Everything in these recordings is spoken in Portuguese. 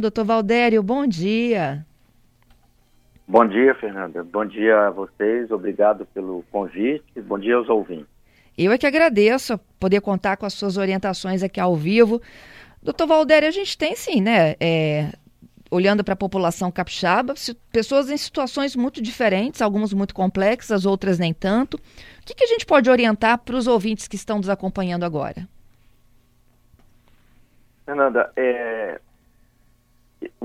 Doutor Valdério, bom dia. Bom dia, Fernanda. Bom dia a vocês. Obrigado pelo convite. Bom dia aos ouvintes. Eu é que agradeço poder contar com as suas orientações aqui ao vivo. Doutor Valdério, a gente tem sim, né? É, olhando para a população capixaba, pessoas em situações muito diferentes, algumas muito complexas, outras nem tanto. O que, que a gente pode orientar para os ouvintes que estão nos acompanhando agora? Fernanda, é,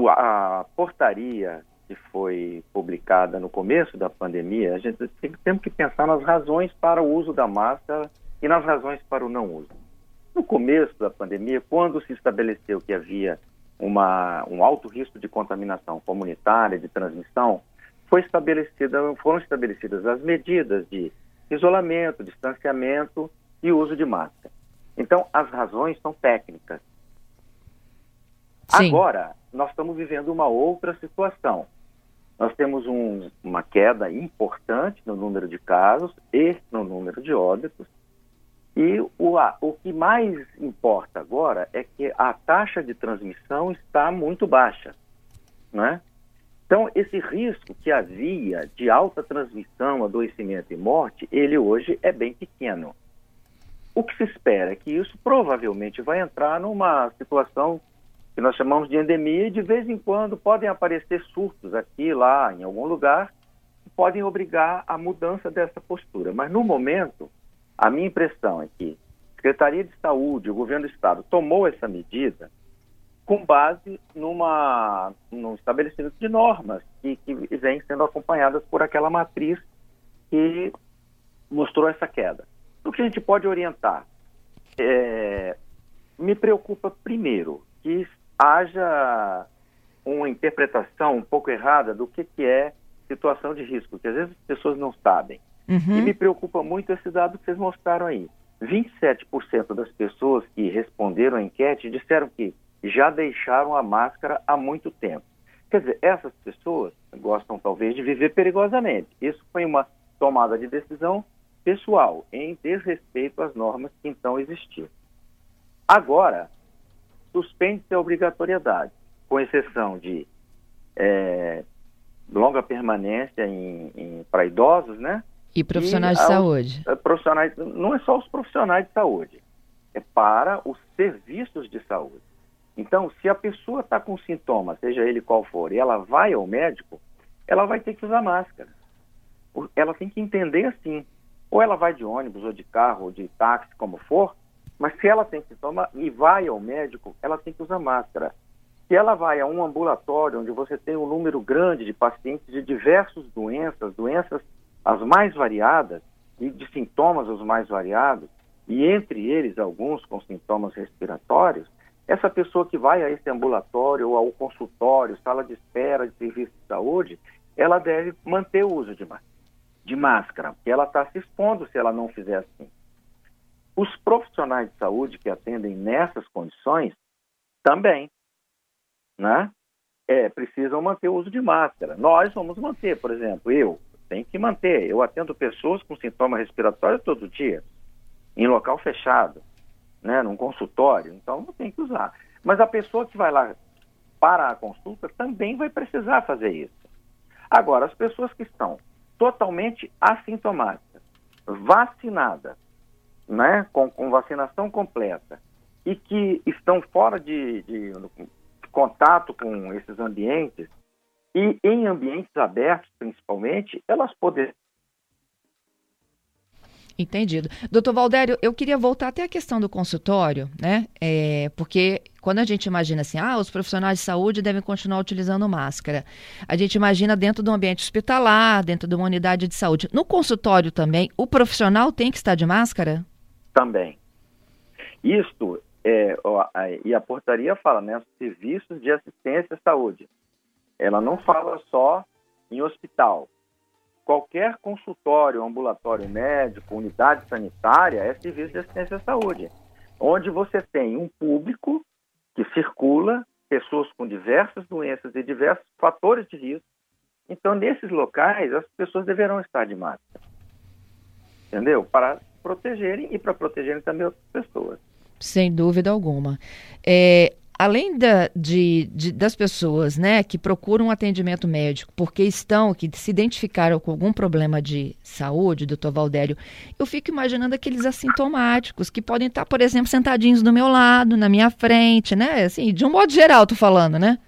a portaria que foi publicada no começo da pandemia, a gente tem, temos que pensar nas razões para o uso da máscara e nas razões para o não uso. No começo da pandemia, quando se estabeleceu que havia uma, um alto risco de contaminação comunitária, de transmissão, foi estabelecida, foram estabelecidas as medidas de isolamento, distanciamento e uso de máscara. Então, as razões são técnicas. Sim. Agora, nós estamos vivendo uma outra situação. Nós temos um, uma queda importante no número de casos e no número de óbitos. E o, o que mais importa agora é que a taxa de transmissão está muito baixa. Né? Então, esse risco que havia de alta transmissão, adoecimento e morte, ele hoje é bem pequeno. O que se espera é que isso provavelmente vai entrar numa situação que nós chamamos de endemia, e de vez em quando podem aparecer surtos aqui, lá, em algum lugar, que podem obrigar a mudança dessa postura. Mas, no momento, a minha impressão é que a Secretaria de Saúde, o governo do Estado, tomou essa medida com base numa, num estabelecimento de normas que, que vêm sendo acompanhadas por aquela matriz que mostrou essa queda. O que a gente pode orientar? É, me preocupa, primeiro, que haja uma interpretação um pouco errada do que, que é situação de risco, que às vezes as pessoas não sabem. Uhum. E me preocupa muito esse dado que vocês mostraram aí. 27% das pessoas que responderam à enquete disseram que já deixaram a máscara há muito tempo. Quer dizer, essas pessoas gostam talvez de viver perigosamente. Isso foi uma tomada de decisão pessoal, em desrespeito às normas que então existiam. Agora, suspende-se a obrigatoriedade, com exceção de é, longa permanência em, em para idosos, né? E profissionais e de saúde. É, profissionais, não é só os profissionais de saúde, é para os serviços de saúde. Então, se a pessoa está com sintomas, seja ele qual for, e ela vai ao médico, ela vai ter que usar máscara. Ela tem que entender assim. Ou ela vai de ônibus, ou de carro, ou de táxi, como for, mas se ela tem sintoma e vai ao médico, ela tem que usar máscara. Se ela vai a um ambulatório onde você tem um número grande de pacientes de diversas doenças, doenças as mais variadas e de sintomas os mais variados, e entre eles alguns com sintomas respiratórios, essa pessoa que vai a esse ambulatório ou ao consultório, sala de espera de serviço de saúde, ela deve manter o uso de, de máscara, porque ela está se expondo se ela não fizer assim. Os profissionais de saúde que atendem nessas condições também, né? É, precisam manter o uso de máscara. Nós vamos manter, por exemplo, eu tenho que manter. Eu atendo pessoas com sintoma respiratório todo dia, em local fechado, né, num consultório, então eu tenho que usar. Mas a pessoa que vai lá para a consulta também vai precisar fazer isso. Agora, as pessoas que estão totalmente assintomáticas, vacinadas, né, com, com vacinação completa e que estão fora de, de, de contato com esses ambientes e em ambientes abertos, principalmente, elas poderão Entendido. Doutor Valdério, eu queria voltar até a questão do consultório, né? É, porque quando a gente imagina assim, ah, os profissionais de saúde devem continuar utilizando máscara. A gente imagina dentro do ambiente hospitalar, dentro de uma unidade de saúde. No consultório também, o profissional tem que estar de máscara? Também. Isto, é, ó, e a portaria fala, né, serviços de assistência à saúde. Ela não fala só em hospital. Qualquer consultório, ambulatório médico, unidade sanitária é serviço de assistência à saúde, onde você tem um público que circula, pessoas com diversas doenças e diversos fatores de risco. Então, nesses locais, as pessoas deverão estar de máscara. Entendeu? Para protegerem e para protegerem também outras pessoas. Sem dúvida alguma. É, além da, de, de, das pessoas né, que procuram atendimento médico porque estão, que se identificaram com algum problema de saúde, doutor Valdério, eu fico imaginando aqueles assintomáticos que podem estar, por exemplo, sentadinhos do meu lado, na minha frente, né? Assim, de um modo geral, tô falando, né?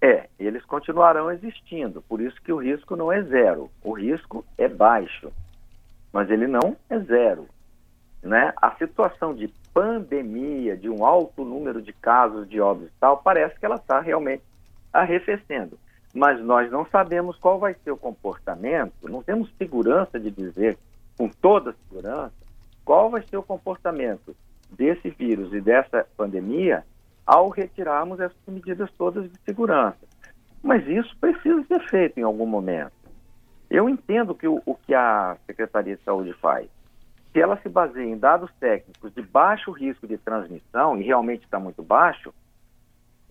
É, eles continuarão existindo, por isso que o risco não é zero. O risco é baixo, mas ele não é zero. Né? A situação de pandemia, de um alto número de casos de óbitos e tal, parece que ela está realmente arrefecendo. Mas nós não sabemos qual vai ser o comportamento, não temos segurança de dizer com toda segurança qual vai ser o comportamento desse vírus e dessa pandemia ao retirarmos essas medidas todas de segurança. Mas isso precisa ser feito em algum momento. Eu entendo que o, o que a Secretaria de Saúde faz se ela se baseia em dados técnicos de baixo risco de transmissão, e realmente está muito baixo,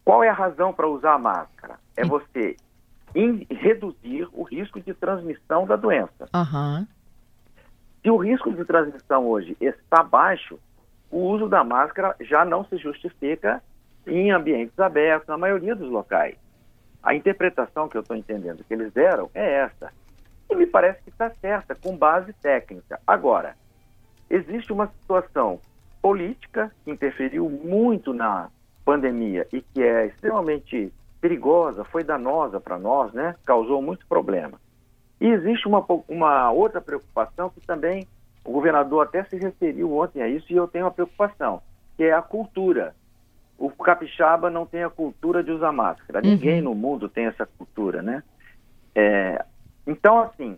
qual é a razão para usar a máscara? É você in, reduzir o risco de transmissão da doença. Uhum. Se o risco de transmissão hoje está baixo, o uso da máscara já não se justifica em ambientes abertos, na maioria dos locais. A interpretação que eu estou entendendo que eles deram é essa. E me parece que está certa, com base técnica. Agora, existe uma situação política que interferiu muito na pandemia e que é extremamente perigosa, foi danosa para nós, né? Causou muito problema. E existe uma, uma outra preocupação que também o governador até se referiu ontem a isso e eu tenho uma preocupação, que é a cultura. O capixaba não tem a cultura de usar máscara. Uhum. Ninguém no mundo tem essa cultura, né? É, então, assim,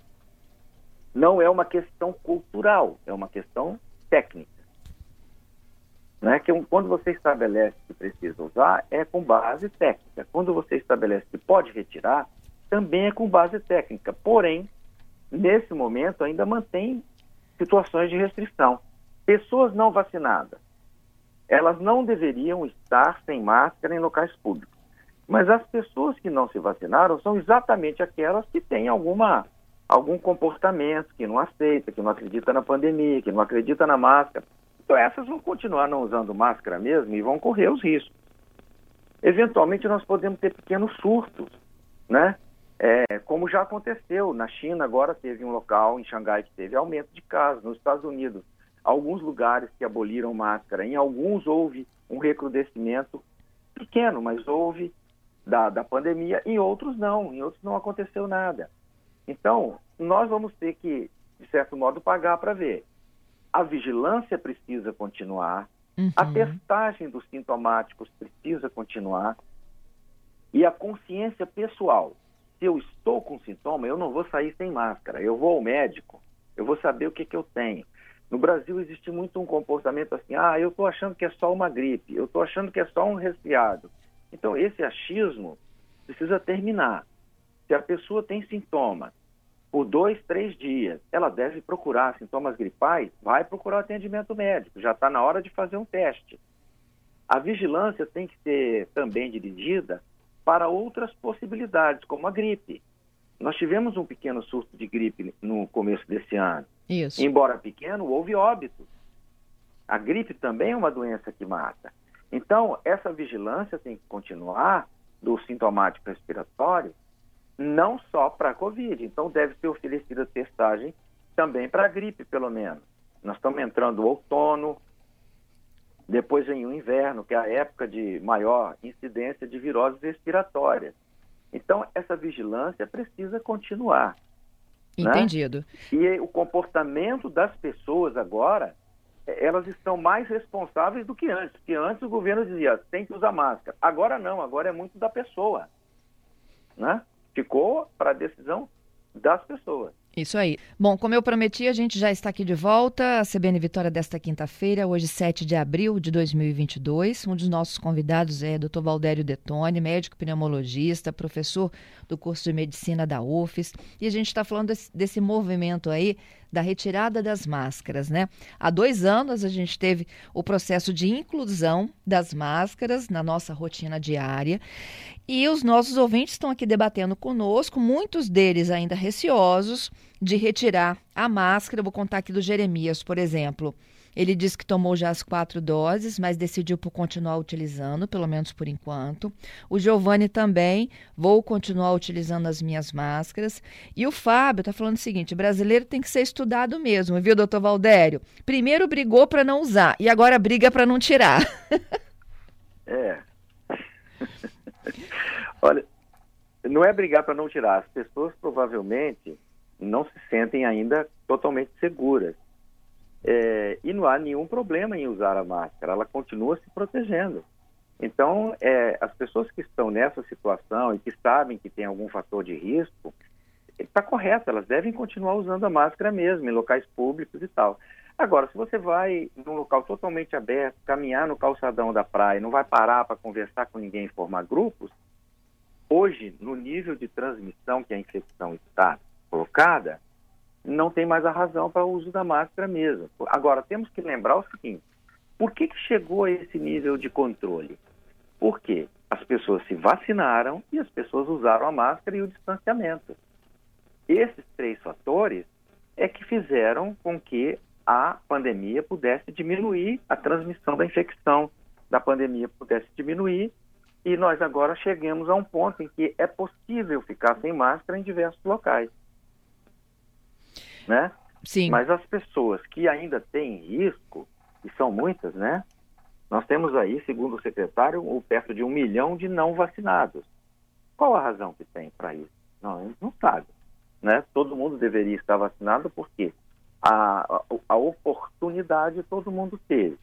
não é uma questão cultural, é uma questão técnica. Né? Que quando você estabelece que precisa usar, é com base técnica. Quando você estabelece que pode retirar, também é com base técnica. Porém, nesse momento, ainda mantém situações de restrição. Pessoas não vacinadas, elas não deveriam estar sem máscara em locais públicos. Mas as pessoas que não se vacinaram são exatamente aquelas que têm alguma algum comportamento que não aceita, que não acredita na pandemia, que não acredita na máscara. Então essas vão continuar não usando máscara mesmo e vão correr os riscos. Eventualmente nós podemos ter pequenos surtos, né? É, como já aconteceu na China, agora teve um local em Xangai que teve aumento de casos. Nos Estados Unidos, alguns lugares que aboliram máscara, em alguns houve um recrudescimento pequeno, mas houve da, da pandemia, em outros não, em outros não aconteceu nada. Então, nós vamos ter que, de certo modo, pagar para ver. A vigilância precisa continuar, uhum. a testagem dos sintomáticos precisa continuar e a consciência pessoal. Se eu estou com sintoma, eu não vou sair sem máscara. Eu vou ao médico, eu vou saber o que, que eu tenho. No Brasil existe muito um comportamento assim: ah, eu estou achando que é só uma gripe, eu estou achando que é só um resfriado. Então, esse achismo precisa terminar. Se a pessoa tem sintomas por dois, três dias, ela deve procurar sintomas gripais, vai procurar atendimento médico, já está na hora de fazer um teste. A vigilância tem que ser também dirigida para outras possibilidades, como a gripe. Nós tivemos um pequeno surto de gripe no começo desse ano. Isso. Embora pequeno, houve óbito. A gripe também é uma doença que mata. Então, essa vigilância tem que continuar do sintomático respiratório não só para a Covid. Então, deve ser oferecida testagem também para a gripe, pelo menos. Nós estamos entrando no outono, depois vem o inverno, que é a época de maior incidência de viroses respiratórias. Então, essa vigilância precisa continuar. Né? Entendido. Né? E o comportamento das pessoas agora, elas estão mais responsáveis do que antes. Porque antes o governo dizia, tem que usar máscara. Agora não, agora é muito da pessoa. Né? ficou para a decisão das pessoas. Isso aí. Bom, como eu prometi, a gente já está aqui de volta. A CBN Vitória desta quinta-feira, hoje 7 de abril de 2022. Um dos nossos convidados é Dr. Valdério Detone, médico pneumologista, professor do curso de medicina da UFES. E a gente está falando desse, desse movimento aí da retirada das máscaras, né? Há dois anos a gente teve o processo de inclusão das máscaras na nossa rotina diária e os nossos ouvintes estão aqui debatendo conosco, muitos deles ainda receosos de retirar a máscara. Eu vou contar aqui do Jeremias, por exemplo. Ele disse que tomou já as quatro doses, mas decidiu por continuar utilizando, pelo menos por enquanto. O Giovanni também, vou continuar utilizando as minhas máscaras. E o Fábio está falando o seguinte: brasileiro tem que ser estudado mesmo, viu, doutor Valdério? Primeiro brigou para não usar e agora briga para não tirar. é. Olha, não é brigar para não tirar. As pessoas provavelmente não se sentem ainda totalmente seguras. É, e não há nenhum problema em usar a máscara, ela continua se protegendo. Então, é, as pessoas que estão nessa situação e que sabem que tem algum fator de risco, está correto, elas devem continuar usando a máscara mesmo, em locais públicos e tal. Agora, se você vai num local totalmente aberto, caminhar no calçadão da praia, não vai parar para conversar com ninguém e formar grupos, hoje, no nível de transmissão que a infecção está colocada, não tem mais a razão para o uso da máscara mesmo. Agora, temos que lembrar o seguinte: por que, que chegou a esse nível de controle? Porque as pessoas se vacinaram e as pessoas usaram a máscara e o distanciamento. Esses três fatores é que fizeram com que a pandemia pudesse diminuir, a transmissão da infecção da pandemia pudesse diminuir e nós agora chegamos a um ponto em que é possível ficar sem máscara em diversos locais. Né? Sim. Mas as pessoas que ainda têm risco, e são muitas, né? Nós temos aí, segundo o secretário, o perto de um milhão de não vacinados. Qual a razão que tem para isso? Não, não sabe. Né? Todo mundo deveria estar vacinado porque a, a, a oportunidade todo mundo teve.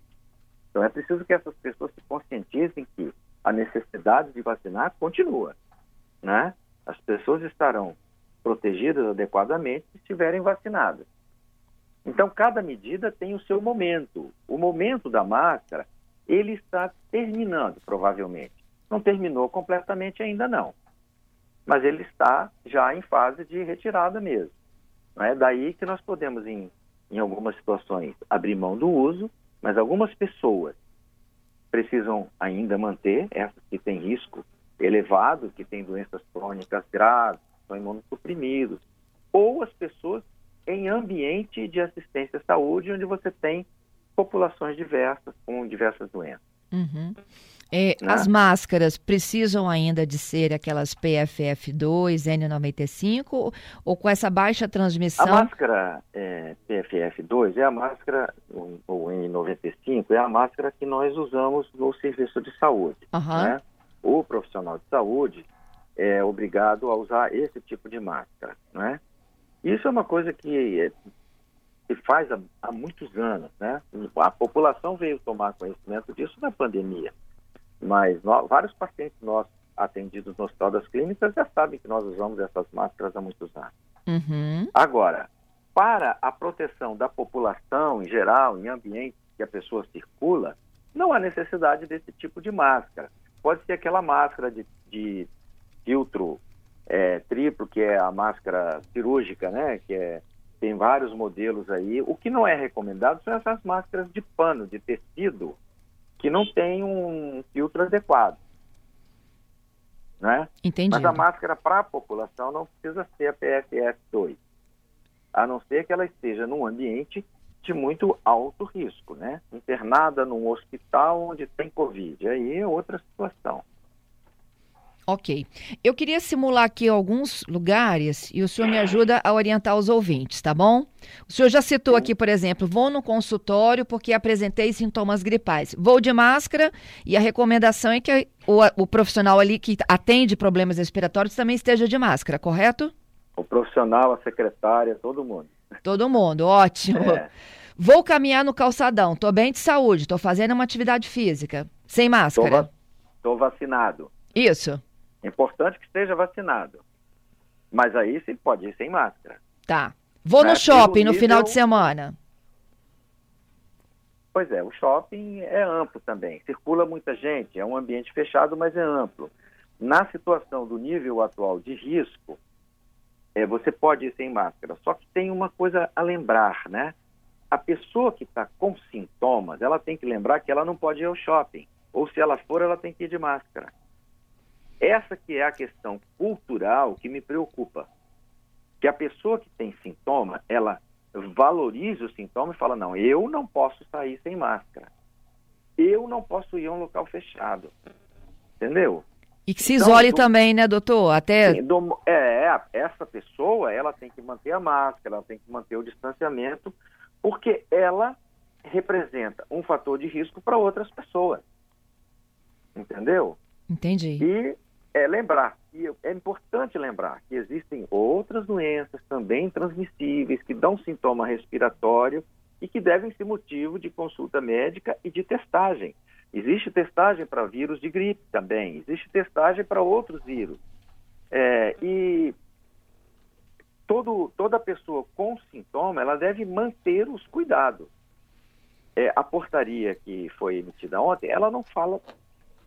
Então é preciso que essas pessoas se conscientizem que a necessidade de vacinar continua, né? As pessoas estarão protegidas adequadamente se estiverem vacinadas. Então, cada medida tem o seu momento. O momento da máscara, ele está terminando, provavelmente. Não terminou completamente ainda, não. Mas ele está já em fase de retirada mesmo. É daí que nós podemos, em, em algumas situações, abrir mão do uso, mas algumas pessoas precisam ainda manter, essas que têm risco elevado, que têm doenças crônicas graves, são imunossuprimidos, ou as pessoas em ambiente de assistência à saúde, onde você tem populações diversas com diversas doenças. Uhum. É, né? As máscaras precisam ainda de ser aquelas PFF2, N95 ou com essa baixa transmissão? A máscara é, PFF2 é a máscara, ou N95, é a máscara que nós usamos no serviço de saúde. Uhum. Né? O profissional de saúde é obrigado a usar esse tipo de máscara. Né? Isso é uma coisa que se faz há, há muitos anos. Né? A população veio tomar conhecimento disso na pandemia. Mas no, vários pacientes nossos atendidos no Hospital das Clínicas já sabem que nós usamos essas máscaras há muitos anos. Uhum. Agora, para a proteção da população em geral, em ambientes que a pessoa circula, não há necessidade desse tipo de máscara. Pode ser aquela máscara de, de filtro é, triplo, que é a máscara cirúrgica, né? Que é, tem vários modelos aí. O que não é recomendado são essas máscaras de pano, de tecido, que não tem um filtro adequado. Né? Entendi. Mas a máscara para a população não precisa ser a PFF2, a não ser que ela esteja num ambiente de muito alto risco, né? Internada num hospital onde tem Covid, aí é outra situação. Ok. Eu queria simular aqui alguns lugares e o senhor me ajuda a orientar os ouvintes, tá bom? O senhor já citou aqui, por exemplo, vou no consultório porque apresentei sintomas gripais. Vou de máscara e a recomendação é que o, o profissional ali que atende problemas respiratórios também esteja de máscara, correto? O profissional, a secretária, todo mundo. Todo mundo, ótimo. É. Vou caminhar no calçadão, estou bem de saúde, estou fazendo uma atividade física, sem máscara. Estou va vacinado. Isso. É importante que esteja vacinado. Mas aí você pode ir sem máscara. Tá. Vou no é, shopping nível... no final de semana. Pois é, o shopping é amplo também. Circula muita gente, é um ambiente fechado, mas é amplo. Na situação do nível atual de risco, é, você pode ir sem máscara. Só que tem uma coisa a lembrar, né? A pessoa que está com sintomas, ela tem que lembrar que ela não pode ir ao shopping. Ou se ela for, ela tem que ir de máscara. Essa que é a questão cultural que me preocupa. Que a pessoa que tem sintoma, ela valorize o sintoma e fala, não, eu não posso sair sem máscara. Eu não posso ir a um local fechado. Entendeu? E que se então, isole então, também, né, doutor? Até. Sim, do, é, essa pessoa, ela tem que manter a máscara, ela tem que manter o distanciamento, porque ela representa um fator de risco para outras pessoas. Entendeu? Entendi. E é lembrar, e é importante lembrar que existem outras doenças também transmissíveis que dão sintoma respiratório e que devem ser motivo de consulta médica e de testagem. Existe testagem para vírus de gripe também, existe testagem para outros vírus. É, e todo, toda pessoa com sintoma, ela deve manter os cuidados. É, a portaria que foi emitida ontem, ela não fala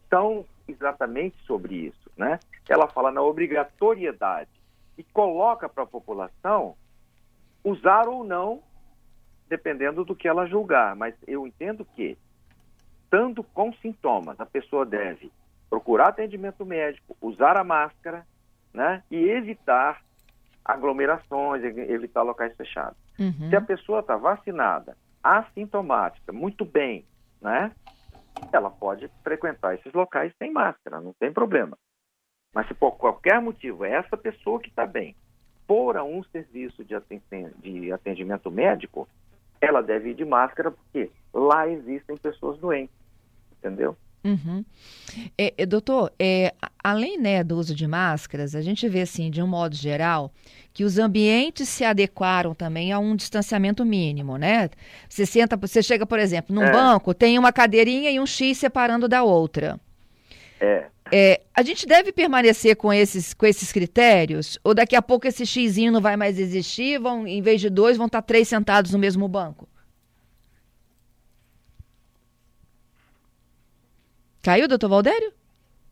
tão exatamente sobre isso, né? Ela fala na obrigatoriedade e coloca para a população usar ou não, dependendo do que ela julgar. Mas eu entendo que estando com sintomas, a pessoa deve procurar atendimento médico, usar a máscara, né? E evitar aglomerações, evitar locais fechados. Uhum. Se a pessoa está vacinada, assintomática, muito bem, né? Ela pode frequentar esses locais sem máscara, não tem problema. Mas se por qualquer motivo é essa pessoa que está bem for a um serviço de atendimento médico, ela deve ir de máscara, porque lá existem pessoas doentes, entendeu? Uhum. É, é, doutor, é, além né, do uso de máscaras, a gente vê assim, de um modo geral, que os ambientes se adequaram também a um distanciamento mínimo, né? Você senta, você chega, por exemplo, num é. banco, tem uma cadeirinha e um X separando da outra. É. é. A gente deve permanecer com esses, com esses critérios? Ou daqui a pouco esse xizinho não vai mais existir? Vão, em vez de dois, vão estar três sentados no mesmo banco? Caiu, doutor Valdério?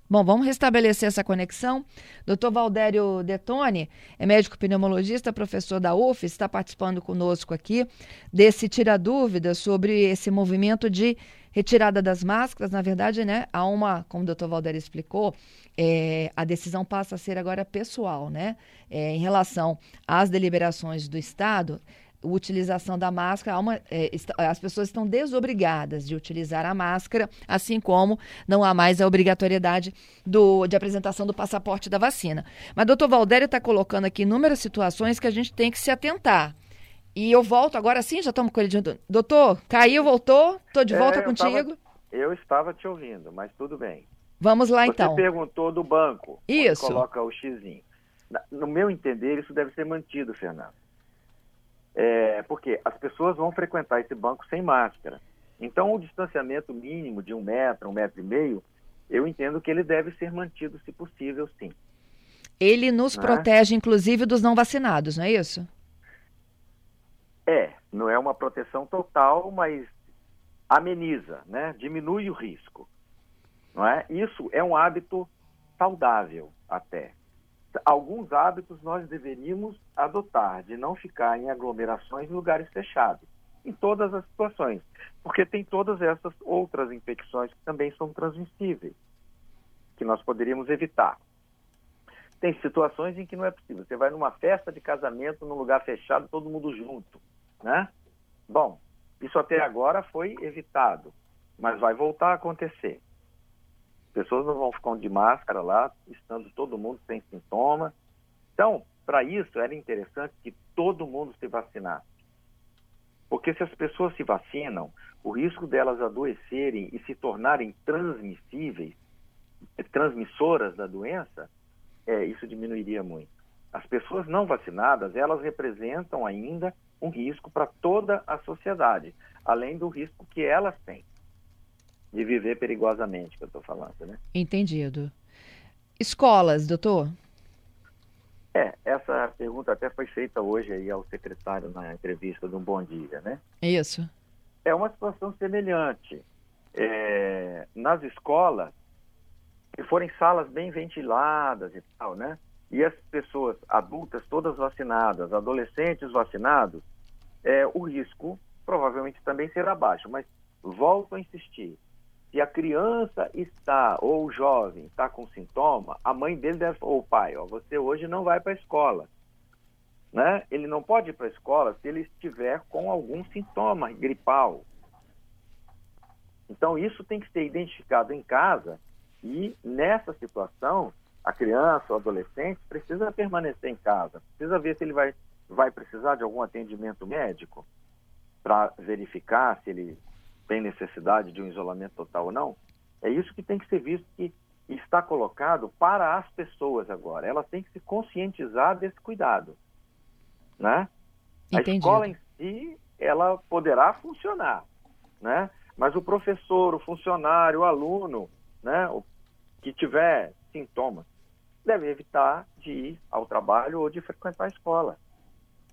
Bom, vamos restabelecer essa conexão. Doutor Valdério Detone é médico pneumologista, professor da UF, está participando conosco aqui desse Tira Dúvidas sobre esse movimento de retirada das máscaras. Na verdade, né, há uma, como o doutor Valdério explicou, é, a decisão passa a ser agora pessoal, né? É, em relação às deliberações do Estado, utilização da máscara, uma, é, as pessoas estão desobrigadas de utilizar a máscara, assim como não há mais a obrigatoriedade do, de apresentação do passaporte da vacina. Mas doutor Valdério está colocando aqui inúmeras situações que a gente tem que se atentar. E eu volto agora sim, já estamos com ele. De... Doutor, caiu, voltou? Estou de é, volta contigo. Tava, eu estava te ouvindo, mas tudo bem. Vamos lá Você então. Você perguntou do banco. Isso. Coloca o xizinho. No meu entender, isso deve ser mantido, Fernando. É, porque as pessoas vão frequentar esse banco sem máscara. Então, o distanciamento mínimo de um metro, um metro e meio, eu entendo que ele deve ser mantido, se possível, sim. Ele nos né? protege, inclusive, dos não vacinados, não é isso? É, não é uma proteção total, mas ameniza, né? diminui o risco. Não é? Isso é um hábito saudável até alguns hábitos nós deveríamos adotar, de não ficar em aglomerações em lugares fechados, em todas as situações, porque tem todas essas outras infecções que também são transmissíveis, que nós poderíamos evitar. Tem situações em que não é possível. Você vai numa festa de casamento, num lugar fechado, todo mundo junto, né? Bom, isso até agora foi evitado, mas vai voltar a acontecer pessoas não vão ficar de máscara lá, estando todo mundo sem sintoma. Então, para isso, era interessante que todo mundo se vacinasse. Porque se as pessoas se vacinam, o risco delas adoecerem e se tornarem transmissíveis, transmissoras da doença, é, isso diminuiria muito. As pessoas não vacinadas, elas representam ainda um risco para toda a sociedade, além do risco que elas têm de viver perigosamente, que eu estou falando, né? Entendido. Escolas, doutor? É, essa pergunta até foi feita hoje aí ao secretário na entrevista um Bom Dia, né? Isso. É uma situação semelhante. É, nas escolas, que forem salas bem ventiladas e tal, né? E as pessoas adultas todas vacinadas, adolescentes vacinados, é, o risco provavelmente também será baixo. Mas volto a insistir, se a criança está, ou o jovem está com sintoma, a mãe dele deve, ou o pai, ó, você hoje não vai para a escola. Né? Ele não pode ir para a escola se ele estiver com algum sintoma gripal. Então, isso tem que ser identificado em casa e, nessa situação, a criança ou adolescente precisa permanecer em casa, precisa ver se ele vai, vai precisar de algum atendimento médico para verificar se ele tem necessidade de um isolamento total ou não. É isso que tem que ser visto que está colocado para as pessoas agora. Elas têm que se conscientizar desse cuidado, né? A escola em si, ela poderá funcionar, né? Mas o professor, o funcionário, o aluno, né, o que tiver sintomas, deve evitar de ir ao trabalho ou de frequentar a escola,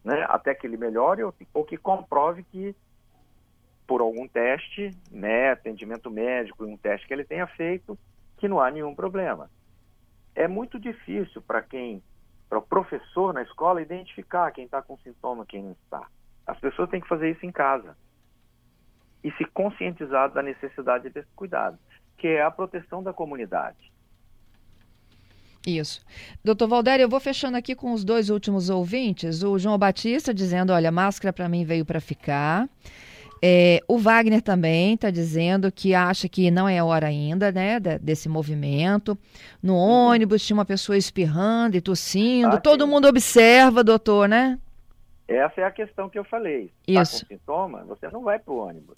né? Até que ele melhore ou, que comprove que por algum teste, né, atendimento médico, um teste que ele tenha feito, que não há nenhum problema. É muito difícil para quem, para o professor na escola, identificar quem está com sintoma, quem não está. As pessoas têm que fazer isso em casa e se conscientizar da necessidade desse cuidado, que é a proteção da comunidade. Isso. Doutor Valdério, eu vou fechando aqui com os dois últimos ouvintes. O João Batista dizendo: olha, máscara para mim veio para ficar. É, o Wagner também está dizendo que acha que não é hora ainda, né, desse movimento. No uhum. ônibus tinha uma pessoa espirrando e tossindo. Ah, Todo sim. mundo observa, doutor, né? Essa é a questão que eu falei. Isso. Tá com sintoma, você não vai para o ônibus.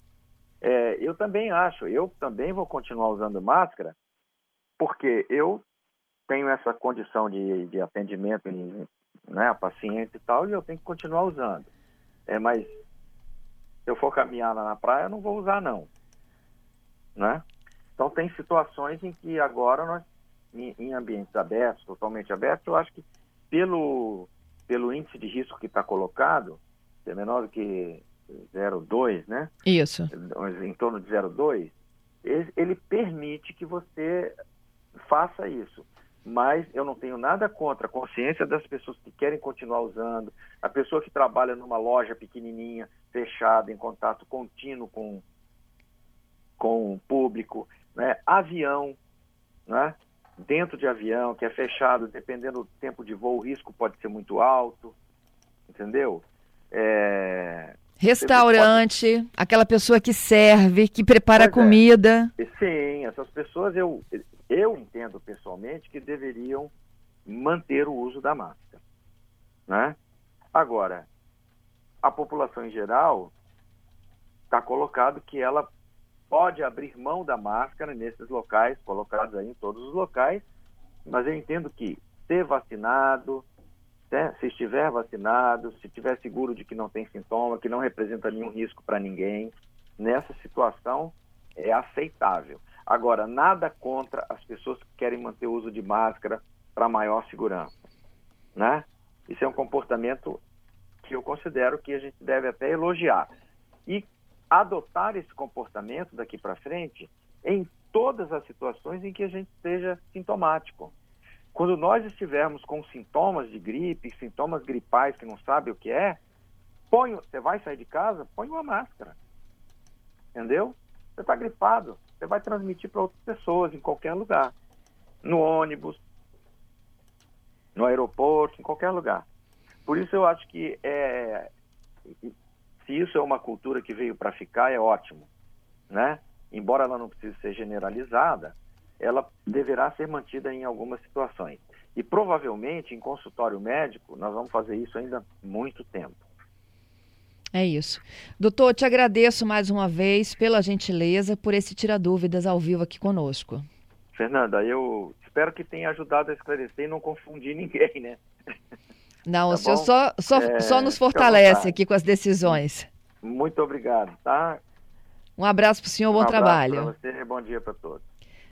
É, eu também acho, eu também vou continuar usando máscara, porque eu tenho essa condição de, de atendimento em, né, a paciente e tal, e eu tenho que continuar usando. É, mas se eu for caminhar lá na praia, eu não vou usar não. Né? Então tem situações em que agora nós, em, em ambientes abertos, totalmente abertos, eu acho que pelo, pelo índice de risco que está colocado, que é menor do que 0,2, né? Isso. Em torno de 0,2, ele, ele permite que você faça isso mas eu não tenho nada contra a consciência das pessoas que querem continuar usando, a pessoa que trabalha numa loja pequenininha, fechada, em contato contínuo com, com o público, né? avião, né? dentro de avião, que é fechado, dependendo do tempo de voo, o risco pode ser muito alto, entendeu? É... Restaurante, pode... aquela pessoa que serve, que prepara pois é. comida. É. Sim, essas pessoas eu, eu entendo pessoalmente que deveriam manter o uso da máscara. Né? Agora, a população em geral está colocado que ela pode abrir mão da máscara nesses locais, colocados aí em todos os locais, mas eu entendo que ser vacinado, né, se estiver vacinado, se estiver seguro de que não tem sintoma, que não representa nenhum risco para ninguém, nessa situação é aceitável. Agora, nada contra as pessoas que querem manter o uso de máscara para maior segurança, né? Isso é um comportamento que eu considero que a gente deve até elogiar. E adotar esse comportamento daqui para frente em todas as situações em que a gente esteja sintomático. Quando nós estivermos com sintomas de gripe, sintomas gripais que não sabe o que é, põe, você vai sair de casa, põe uma máscara. Entendeu? Você está gripado, você vai transmitir para outras pessoas em qualquer lugar. No ônibus, no aeroporto, em qualquer lugar. Por isso eu acho que é, se isso é uma cultura que veio para ficar, é ótimo. Né? Embora ela não precise ser generalizada, ela deverá ser mantida em algumas situações. E provavelmente em consultório médico, nós vamos fazer isso ainda muito tempo. É isso. Doutor, te agradeço mais uma vez pela gentileza, por esse tirar dúvidas ao vivo aqui conosco. Fernanda, eu espero que tenha ajudado a esclarecer e não confundir ninguém, né? Não, tá o senhor só, só, é, só nos fortalece aqui com as decisões. Muito obrigado, tá? Um abraço para o senhor, bom um trabalho. Para você, bom dia para todos.